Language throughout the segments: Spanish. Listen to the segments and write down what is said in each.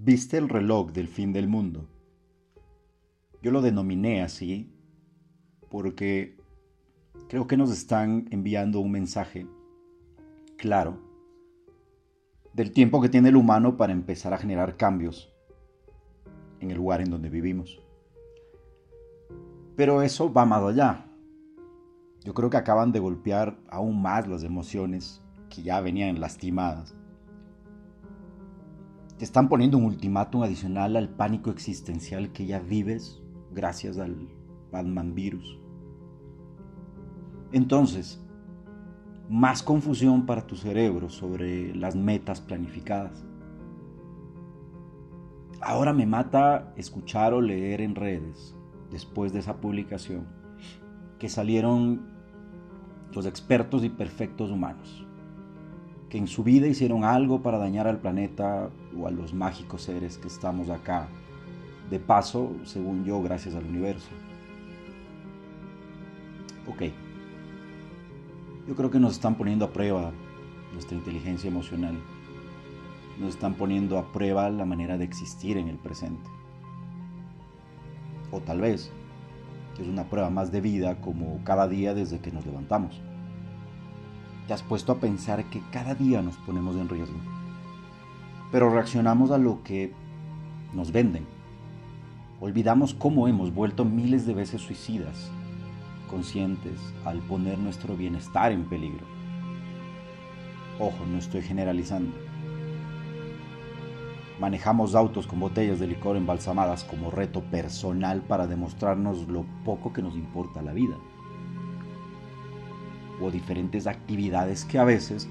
¿Viste el reloj del fin del mundo? Yo lo denominé así porque creo que nos están enviando un mensaje claro del tiempo que tiene el humano para empezar a generar cambios en el lugar en donde vivimos. Pero eso va más allá. Yo creo que acaban de golpear aún más las emociones que ya venían lastimadas. Te están poniendo un ultimátum adicional al pánico existencial que ya vives gracias al Batman virus. Entonces, más confusión para tu cerebro sobre las metas planificadas. Ahora me mata escuchar o leer en redes, después de esa publicación, que salieron los expertos y perfectos humanos, que en su vida hicieron algo para dañar al planeta o a los mágicos seres que estamos acá, de paso, según yo, gracias al universo. Ok. Yo creo que nos están poniendo a prueba nuestra inteligencia emocional. Nos están poniendo a prueba la manera de existir en el presente. O tal vez es una prueba más de vida como cada día desde que nos levantamos. Te has puesto a pensar que cada día nos ponemos en riesgo. Pero reaccionamos a lo que nos venden. Olvidamos cómo hemos vuelto miles de veces suicidas conscientes al poner nuestro bienestar en peligro. Ojo, no estoy generalizando. Manejamos autos con botellas de licor embalsamadas como reto personal para demostrarnos lo poco que nos importa la vida. O diferentes actividades que a veces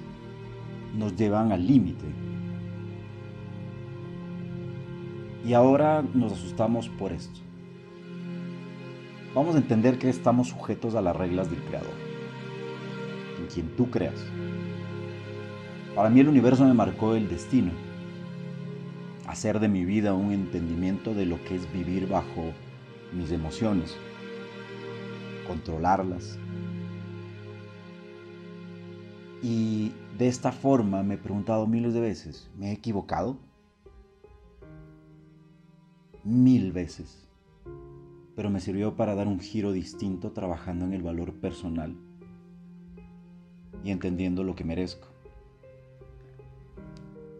nos llevan al límite. Y ahora nos asustamos por esto vamos a entender que estamos sujetos a las reglas del Creador, en quien tú creas. Para mí el universo me marcó el destino, hacer de mi vida un entendimiento de lo que es vivir bajo mis emociones, controlarlas. Y de esta forma me he preguntado miles de veces, ¿me he equivocado? Mil veces pero me sirvió para dar un giro distinto trabajando en el valor personal y entendiendo lo que merezco.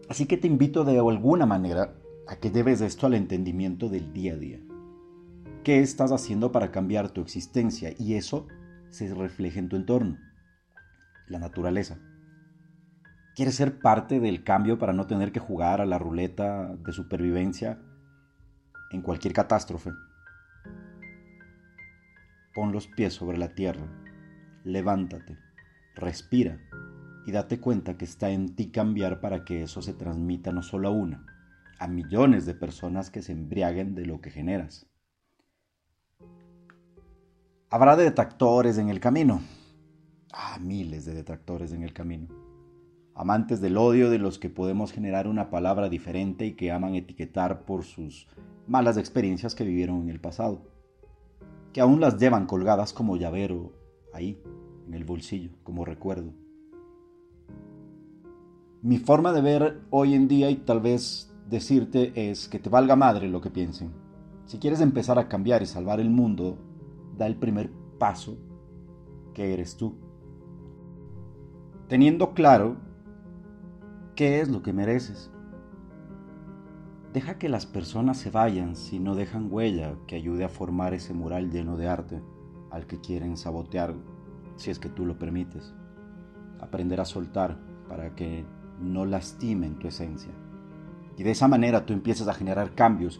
Así que te invito de alguna manera a que debes esto al entendimiento del día a día. ¿Qué estás haciendo para cambiar tu existencia? Y eso se refleja en tu entorno, la naturaleza. ¿Quieres ser parte del cambio para no tener que jugar a la ruleta de supervivencia en cualquier catástrofe? Pon los pies sobre la tierra, levántate, respira y date cuenta que está en ti cambiar para que eso se transmita no solo a una, a millones de personas que se embriaguen de lo que generas. Habrá detractores en el camino. Ah, miles de detractores en el camino. Amantes del odio de los que podemos generar una palabra diferente y que aman etiquetar por sus malas experiencias que vivieron en el pasado que aún las llevan colgadas como llavero ahí, en el bolsillo, como recuerdo. Mi forma de ver hoy en día y tal vez decirte es que te valga madre lo que piensen. Si quieres empezar a cambiar y salvar el mundo, da el primer paso, que eres tú. Teniendo claro qué es lo que mereces. Deja que las personas se vayan si no dejan huella que ayude a formar ese mural lleno de arte al que quieren sabotear, si es que tú lo permites. Aprender a soltar para que no lastimen tu esencia. Y de esa manera tú empiezas a generar cambios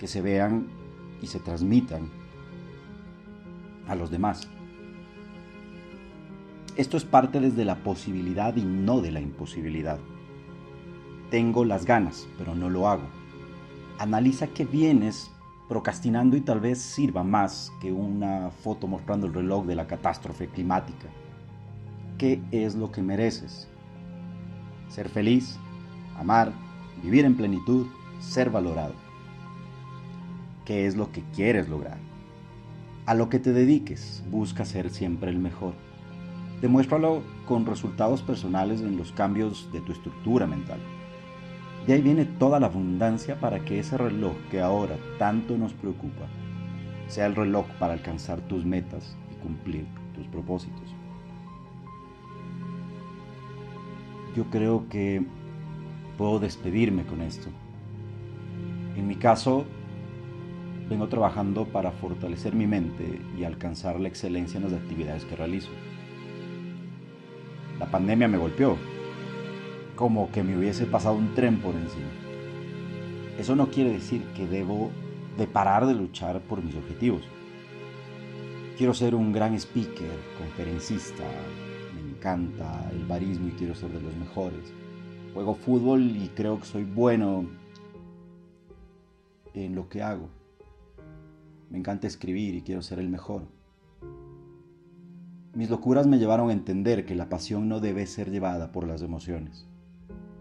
que se vean y se transmitan a los demás. Esto es parte desde la posibilidad y no de la imposibilidad. Tengo las ganas, pero no lo hago. Analiza qué vienes procrastinando y tal vez sirva más que una foto mostrando el reloj de la catástrofe climática. ¿Qué es lo que mereces? Ser feliz, amar, vivir en plenitud, ser valorado. ¿Qué es lo que quieres lograr? A lo que te dediques, busca ser siempre el mejor. Demuéstralo con resultados personales en los cambios de tu estructura mental De ahí viene toda la abundancia para que ese reloj que ahora tanto nos preocupa sea el reloj para alcanzar tus metas y cumplir tus propósitos. Yo creo que puedo despedirme con esto. En mi caso, vengo trabajando para fortalecer mi mente y alcanzar la excelencia en las actividades que realizo. La pandemia me golpeó, como que me hubiese pasado un tren por encima. Eso no quiere decir que debo de parar de luchar por mis objetivos. Quiero ser un gran speaker, conferencista, me encanta el barismo y quiero ser de los mejores. Juego fútbol y creo que soy bueno en lo que hago. Me encanta escribir y quiero ser el mejor. Mis locuras me llevaron a entender que la pasión no debe ser llevada por las emociones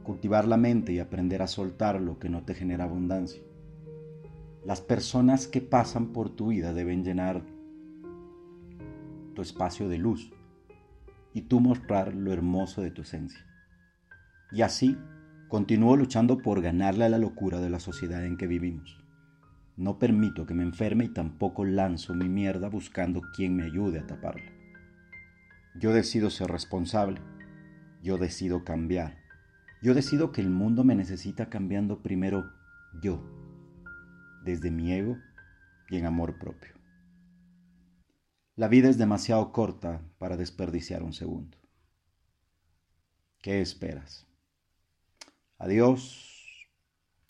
cultivar la mente y aprender a soltar lo que no te genera abundancia. Las personas que pasan por tu vida deben llenar tu espacio de luz y tú mostrar lo hermoso de tu esencia. Y así continúo luchando por ganarle a la locura de la sociedad en que vivimos. No permito que me enferme y tampoco lanzo mi mierda buscando quien me ayude a taparla. Yo decido ser responsable. Yo decido cambiar. Yo decido que el mundo me necesita cambiando primero yo, desde mi ego y en amor propio. La vida es demasiado corta para desperdiciar un segundo. ¿Qué esperas? Adiós